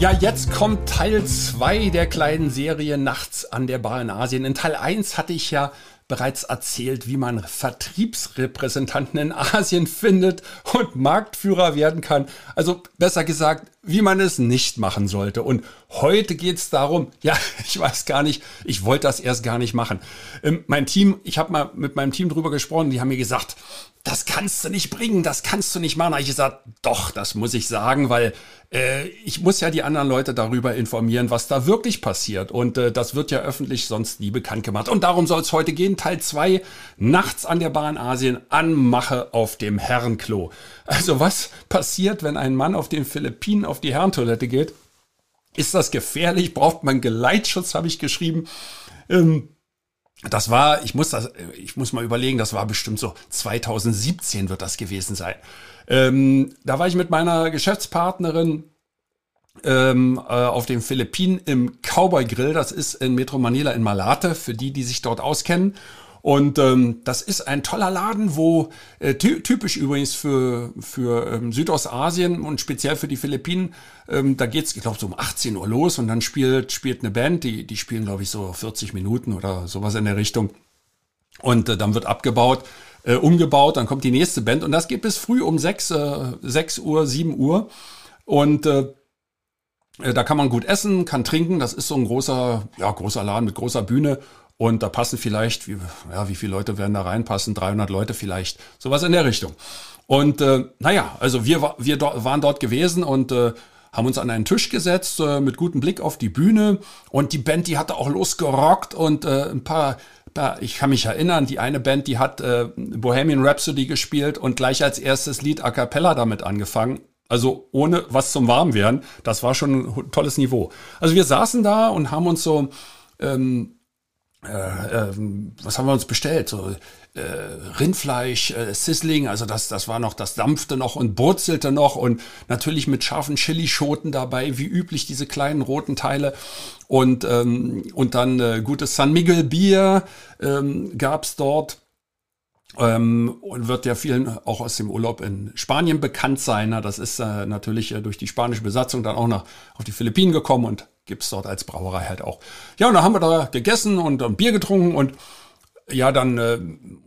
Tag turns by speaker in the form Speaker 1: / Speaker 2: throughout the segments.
Speaker 1: Ja, jetzt kommt Teil 2 der kleinen Serie Nachts an der Bar in Asien. In Teil 1 hatte ich ja bereits erzählt, wie man Vertriebsrepräsentanten in Asien findet und Marktführer werden kann. Also besser gesagt, wie man es nicht machen sollte. Und heute geht's darum, ja, ich weiß gar nicht, ich wollte das erst gar nicht machen. Ähm, mein Team, ich habe mal mit meinem Team drüber gesprochen, die haben mir gesagt, das kannst du nicht bringen, das kannst du nicht machen. Da habe ich gesagt, doch, das muss ich sagen, weil äh, ich muss ja die anderen Leute darüber informieren, was da wirklich passiert. Und äh, das wird ja öffentlich sonst nie bekannt gemacht. Und darum soll es heute gehen. Teil 2, nachts an der Bahn Asien, Anmache auf dem Herrenklo. Also was passiert, wenn ein Mann auf den Philippinen auf die Herrentoilette geht? Ist das gefährlich? Braucht man Geleitschutz, habe ich geschrieben. Ähm, das war, ich muss das, ich muss mal überlegen, das war bestimmt so 2017 wird das gewesen sein. Ähm, da war ich mit meiner Geschäftspartnerin ähm, äh, auf den Philippinen im Cowboy Grill. Das ist in Metro Manila in Malate, für die, die sich dort auskennen. Und ähm, das ist ein toller Laden, wo äh, ty typisch übrigens für, für ähm, Südostasien und speziell für die Philippinen, ähm, da geht's, ich glaube, so um 18 Uhr los und dann spielt, spielt eine Band, die, die spielen, glaube ich, so 40 Minuten oder sowas in der Richtung. Und äh, dann wird abgebaut, äh, umgebaut, dann kommt die nächste Band und das geht bis früh um 6, äh, 6 Uhr, 7 Uhr. Und äh, äh, da kann man gut essen, kann trinken. Das ist so ein großer, ja, großer Laden mit großer Bühne. Und da passen vielleicht, wie, ja, wie viele Leute werden da reinpassen? 300 Leute vielleicht. Sowas in der Richtung. Und äh, naja, also wir, wir do, waren dort gewesen und äh, haben uns an einen Tisch gesetzt äh, mit gutem Blick auf die Bühne. Und die Band, die hatte auch losgerockt und äh, ein paar ich kann mich erinnern, die eine Band, die hat äh, Bohemian Rhapsody gespielt und gleich als erstes Lied A Cappella damit angefangen. Also ohne was zum Warmwerden. Das war schon ein tolles Niveau. Also wir saßen da und haben uns so ähm, äh, äh, was haben wir uns bestellt? So äh, Rindfleisch, äh, Sizzling, also das, das war noch, das dampfte noch und brutzelte noch und natürlich mit scharfen Chilischoten dabei, wie üblich diese kleinen roten Teile und ähm, und dann äh, gutes San Miguel Bier ähm, gab's dort. Ähm, und wird ja vielen auch aus dem Urlaub in Spanien bekannt sein. Das ist äh, natürlich durch die spanische Besatzung dann auch nach auf die Philippinen gekommen und gibt's dort als Brauerei halt auch. Ja, und dann haben wir da gegessen und ein Bier getrunken und ja, dann äh,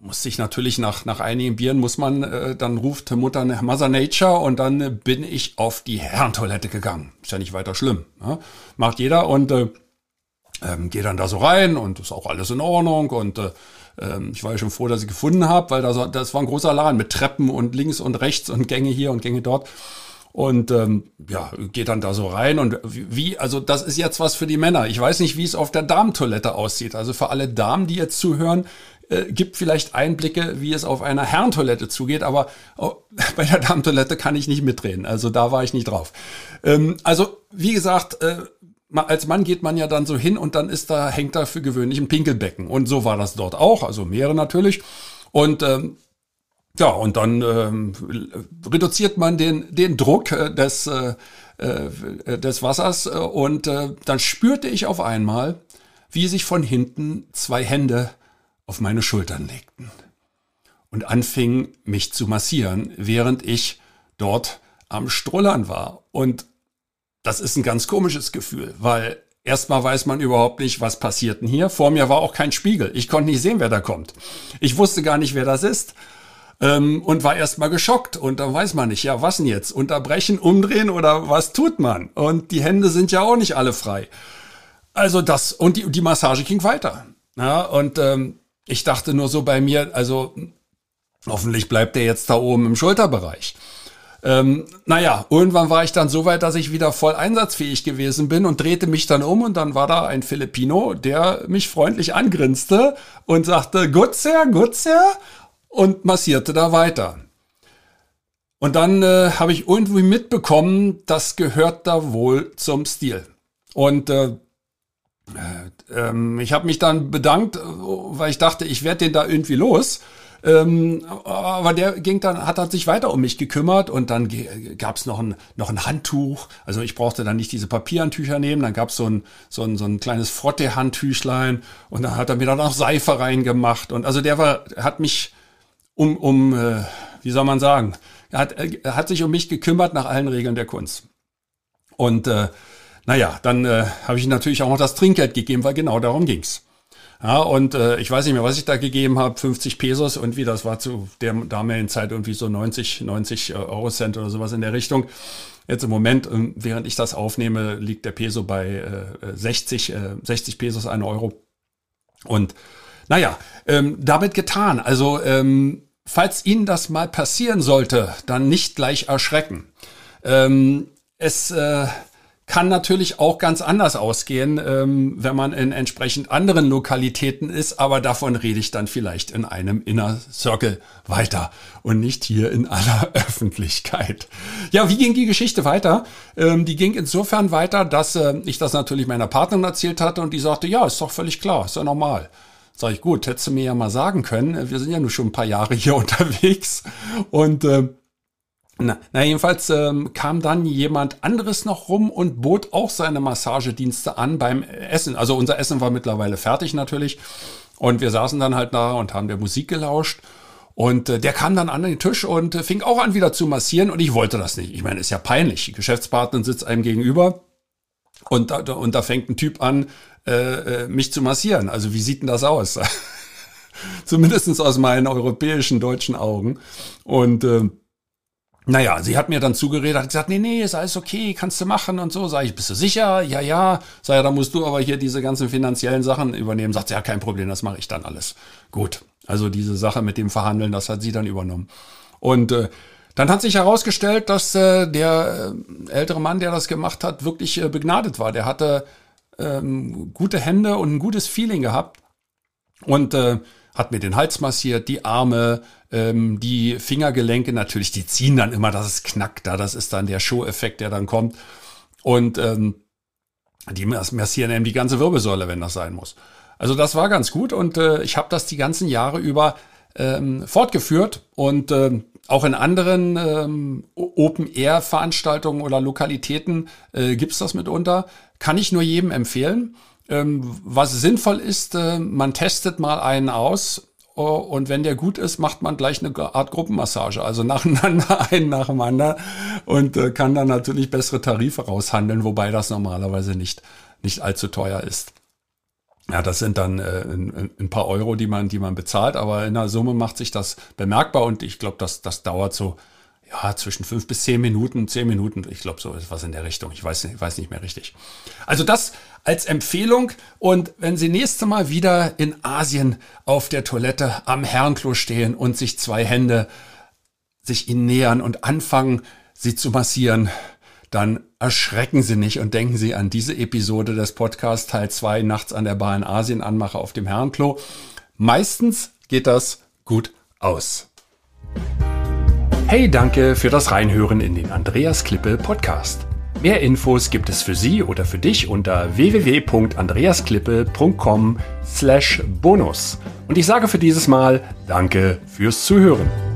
Speaker 1: muss ich natürlich nach, nach einigen Bieren muss man, äh, dann ruft Mutter Mother Nature und dann äh, bin ich auf die Herrentoilette gegangen. Ist ja nicht weiter schlimm. Ja? Macht jeder und äh, ähm, gehe dann da so rein und ist auch alles in Ordnung und äh, ähm, ich war ja schon froh, dass ich gefunden habe, weil das, das war ein großer Laden mit Treppen und links und rechts und Gänge hier und Gänge dort. Und ähm, ja, geht dann da so rein und wie, also das ist jetzt was für die Männer. Ich weiß nicht, wie es auf der Damentoilette aussieht. Also für alle Damen, die jetzt zuhören, äh, gibt vielleicht Einblicke, wie es auf einer Herrentoilette zugeht, aber oh, bei der Damentoilette kann ich nicht mitreden. Also da war ich nicht drauf. Ähm, also wie gesagt, äh, als Mann geht man ja dann so hin und dann ist da, hängt da für gewöhnlich ein Pinkelbecken. Und so war das dort auch, also mehrere natürlich. Und ähm, ja, und dann ähm, reduziert man den, den Druck äh, des, äh, äh, des Wassers äh, und äh, dann spürte ich auf einmal, wie sich von hinten zwei Hände auf meine Schultern legten und anfingen mich zu massieren, während ich dort am Strullern war. Und das ist ein ganz komisches Gefühl, weil erstmal weiß man überhaupt nicht, was passiert denn hier. Vor mir war auch kein Spiegel. Ich konnte nicht sehen, wer da kommt. Ich wusste gar nicht, wer das ist ähm, und war erstmal geschockt. Und dann weiß man nicht, ja, was denn jetzt? Unterbrechen, umdrehen oder was tut man? Und die Hände sind ja auch nicht alle frei. Also das, und die, die Massage ging weiter. Ja, und ähm, ich dachte nur so bei mir, also hoffentlich bleibt der jetzt da oben im Schulterbereich. Ähm, naja, irgendwann war ich dann so weit, dass ich wieder voll einsatzfähig gewesen bin und drehte mich dann um und dann war da ein Filipino, der mich freundlich angrinste und sagte, gut, Sir, gut, Sir und massierte da weiter. Und dann äh, habe ich irgendwie mitbekommen, das gehört da wohl zum Stil. Und äh, Äh, ähm, ich habe mich dann bedankt, weil ich dachte, ich werde den da irgendwie los. Ähm, aber der ging dann, hat dann sich weiter um mich gekümmert und dann gab es noch ein, noch ein Handtuch. Also ich brauchte dann nicht diese Papierhandtücher nehmen, dann gab es so ein, so ein, so ein kleines Frotte-Handtüchlein und dann hat er mir dann auch Seife reingemacht. Und also der war, hat mich um, um äh, wie soll man sagen, er hat, er hat sich um mich gekümmert nach allen Regeln der Kunst. Und äh, naja, dann äh, habe ich natürlich auch noch das Trinkgeld gegeben, weil genau darum ging's. Ja, und äh, ich weiß nicht mehr, was ich da gegeben habe, 50 Pesos und wie das war zu der damaligen Zeit irgendwie so 90, 90 äh, Euro Cent oder sowas in der Richtung. Jetzt im Moment, ähm, während ich das aufnehme, liegt der Peso bei äh, 60, äh, 60 Pesos, ein Euro. Und naja, ähm, damit getan. Also, ähm, falls Ihnen das mal passieren sollte, dann nicht gleich erschrecken. Ähm, es äh, kann natürlich auch ganz anders ausgehen, ähm, wenn man in entsprechend anderen Lokalitäten ist, aber davon rede ich dann vielleicht in einem Inner Circle weiter und nicht hier in aller Öffentlichkeit. Ja, wie ging die Geschichte weiter? Ähm, die ging insofern weiter, dass äh, ich das natürlich meiner Partnerin erzählt hatte und die sagte, ja, ist doch völlig klar, ist ja normal. Sag ich, gut, hättest du mir ja mal sagen können, wir sind ja nur schon ein paar Jahre hier unterwegs und äh, na, na jedenfalls ähm, kam dann jemand anderes noch rum und bot auch seine Massagedienste an beim Essen. Also unser Essen war mittlerweile fertig natürlich. Und wir saßen dann halt da und haben der Musik gelauscht. Und äh, der kam dann an den Tisch und äh, fing auch an wieder zu massieren. Und ich wollte das nicht. Ich meine, ist ja peinlich. Die Geschäftspartnerin sitzt einem gegenüber. Und da, und da fängt ein Typ an, äh, äh mich zu massieren. Also wie sieht denn das aus? Zumindestens aus meinen europäischen, deutschen Augen. Und äh, naja, sie hat mir dann zugeredet, hat gesagt, nee, nee, ist alles okay, kannst du machen und so. Sag ich, bist du sicher? Ja, ja. Sag ja, da musst du aber hier diese ganzen finanziellen Sachen übernehmen. Sagt sie, ja, kein Problem, das mache ich dann alles. Gut. Also diese Sache mit dem Verhandeln, das hat sie dann übernommen. Und äh, dann hat sich herausgestellt, dass äh, der äh, ältere Mann, der das gemacht hat, wirklich äh, begnadet war. Der hatte ähm, gute Hände und ein gutes Feeling gehabt. Und äh, hat mir den Hals massiert, die Arme, ähm, die Fingergelenke natürlich, die ziehen dann immer, dass es knackt da, das ist dann der Show-Effekt, der dann kommt. Und ähm, die massieren eben die ganze Wirbelsäule, wenn das sein muss. Also das war ganz gut und äh, ich habe das die ganzen Jahre über ähm, fortgeführt und äh, auch in anderen ähm, Open-Air-Veranstaltungen oder Lokalitäten äh, gibt's das mitunter. Kann ich nur jedem empfehlen. Ähm, was sinnvoll ist, äh, man testet mal einen aus oh, und wenn der gut ist, macht man gleich eine Art Gruppenmassage, also nacheinander, einen nach dem anderen und äh, kann dann natürlich bessere Tarife raushandeln, wobei das normalerweise nicht, nicht allzu teuer ist. Ja, das sind dann äh, ein, paar Euro, die man, die man bezahlt, aber in der Summe macht sich das bemerkbar und ich glaube, das, das dauert so ja, zwischen fünf bis zehn Minuten, zehn Minuten, ich glaube, so ist was in der Richtung. Ich weiß, ich weiß nicht mehr richtig. Also das als Empfehlung. Und wenn Sie nächste Mal wieder in Asien auf der Toilette am Herrenklo stehen und sich zwei Hände sich ihnen nähern und anfangen, sie zu massieren, dann erschrecken Sie nicht und denken Sie an diese Episode des Podcasts Teil 2 nachts an der Bar in Asien anmache auf dem Herrenklo. Meistens geht das gut aus. Hey, danke für das Reinhören in den Andreas Klippe Podcast. Mehr Infos gibt es für Sie oder für dich unter www.andreasklippe.com/bonus. Und ich sage für dieses Mal Danke fürs Zuhören.